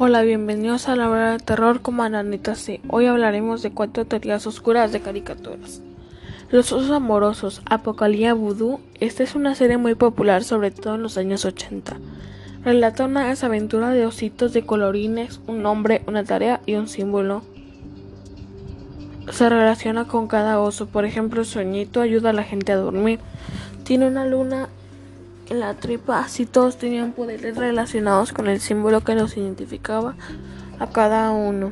Hola, bienvenidos a la hora de terror con Mananita C. Hoy hablaremos de cuatro teorías oscuras de caricaturas. Los osos amorosos, Apocalía Voodoo. Esta es una serie muy popular, sobre todo en los años 80. Relata una desaventura de ositos de colorines, un nombre, una tarea y un símbolo. Se relaciona con cada oso, por ejemplo, el sueñito ayuda a la gente a dormir. Tiene una luna en la tripa, así todos tenían poderes relacionados con el símbolo que los identificaba a cada uno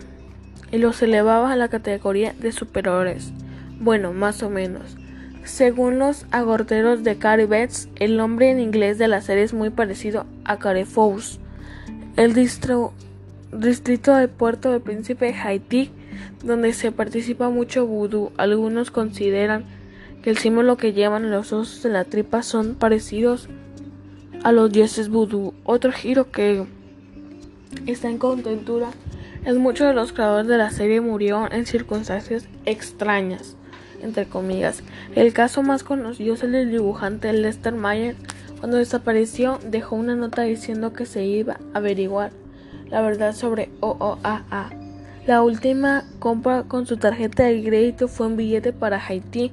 y los elevaba a la categoría de superiores. Bueno, más o menos. Según los agorteros de Caribets, el nombre en inglés de la serie es muy parecido a Carefous. El distrito de Puerto del Príncipe Haití, donde se participa mucho vudú. Algunos consideran que el símbolo que llevan los osos en la tripa son parecidos a los dioses vudú. Otro giro que está en contentura es muchos de los creadores de la serie murieron en circunstancias extrañas, entre comillas. El caso más conocido es el del dibujante Lester Mayer. Cuando desapareció, dejó una nota diciendo que se iba a averiguar la verdad sobre OOAA. La última compra con su tarjeta de crédito fue un billete para Haití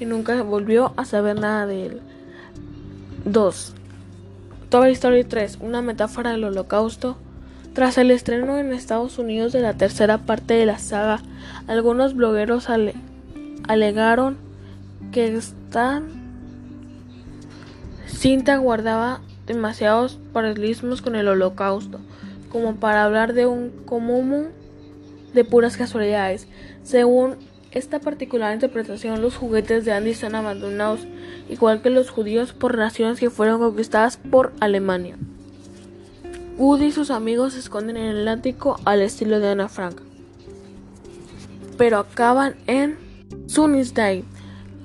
y nunca volvió a saber nada de él. 2. Toy Story 3, una metáfora del holocausto. Tras el estreno en Estados Unidos de la tercera parte de la saga, algunos blogueros alegaron que esta cinta guardaba demasiados paralelismos con el holocausto, como para hablar de un común de puras casualidades. Según esta particular interpretación, los juguetes de Andy están abandonados, igual que los judíos, por naciones que fueron conquistadas por Alemania. Woody y sus amigos se esconden en el ático al estilo de Ana Frank, pero acaban en Sunnyside,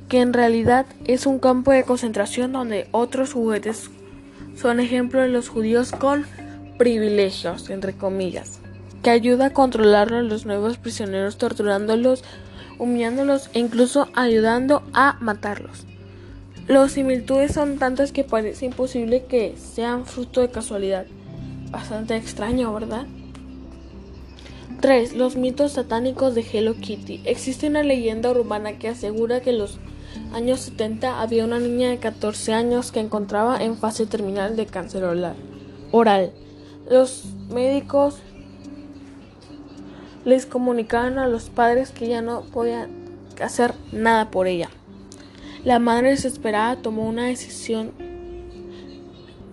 que en realidad es un campo de concentración donde otros juguetes son ejemplo de los judíos con privilegios, entre comillas, que ayuda a controlar a los nuevos prisioneros torturándolos humillándolos e incluso ayudando a matarlos. Las similitudes son tantas que parece imposible que sean fruto de casualidad. Bastante extraño, ¿verdad? 3. Los mitos satánicos de Hello Kitty. Existe una leyenda urbana que asegura que en los años 70 había una niña de 14 años que encontraba en fase terminal de cáncer oral. Los médicos les comunicaron a los padres que ya no podían hacer nada por ella. La madre desesperada tomó una decisión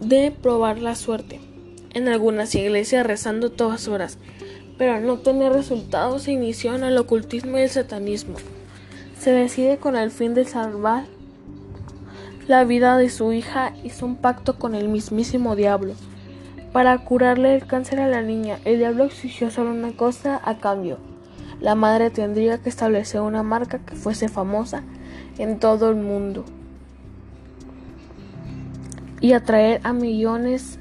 de probar la suerte en algunas iglesias rezando todas horas, pero al no tener resultados se inició en el ocultismo y el satanismo. Se decide con el fin de salvar la vida de su hija hizo un pacto con el mismísimo diablo. Para curarle el cáncer a la niña, el diablo exigió solo una cosa a cambio. La madre tendría que establecer una marca que fuese famosa en todo el mundo y atraer a millones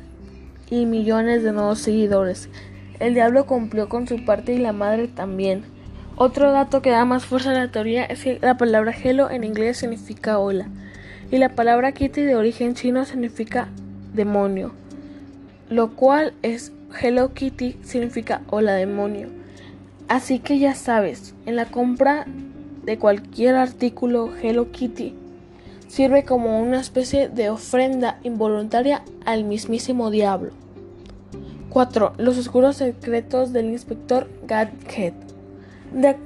y millones de nuevos seguidores. El diablo cumplió con su parte y la madre también. Otro dato que da más fuerza a la teoría es que la palabra hello en inglés significa hola y la palabra kitty de origen chino significa demonio lo cual es Hello Kitty significa hola demonio. Así que ya sabes, en la compra de cualquier artículo Hello Kitty sirve como una especie de ofrenda involuntaria al mismísimo diablo. 4. Los oscuros secretos del inspector Gadget.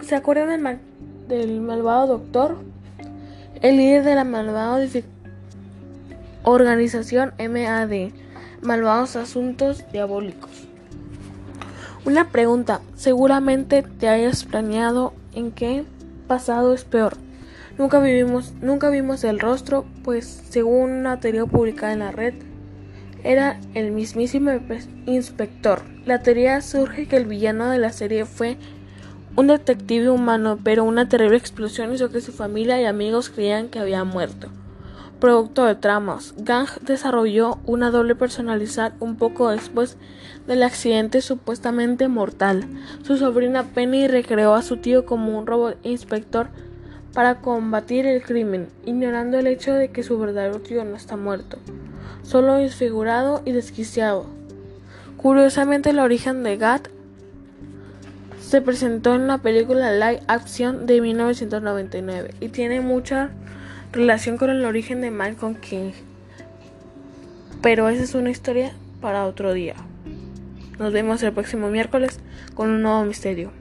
¿Se acuerdan del, del malvado doctor? El líder de la malvada organización MAD malvados asuntos diabólicos. Una pregunta, seguramente te hayas planeado en qué pasado es peor. Nunca vivimos, nunca vimos el rostro, pues según una teoría publicada en la red, era el mismísimo inspector. La teoría surge que el villano de la serie fue un detective humano, pero una terrible explosión hizo que su familia y amigos creían que había muerto producto de tramas. Gang desarrolló una doble personalidad un poco después del accidente supuestamente mortal. Su sobrina Penny recreó a su tío como un robot inspector para combatir el crimen, ignorando el hecho de que su verdadero tío no está muerto, solo desfigurado y desquiciado. Curiosamente, el origen de Gat se presentó en la película Live Action de 1999 y tiene mucha relación con el origen de Malcolm King. Pero esa es una historia para otro día. Nos vemos el próximo miércoles con un nuevo misterio.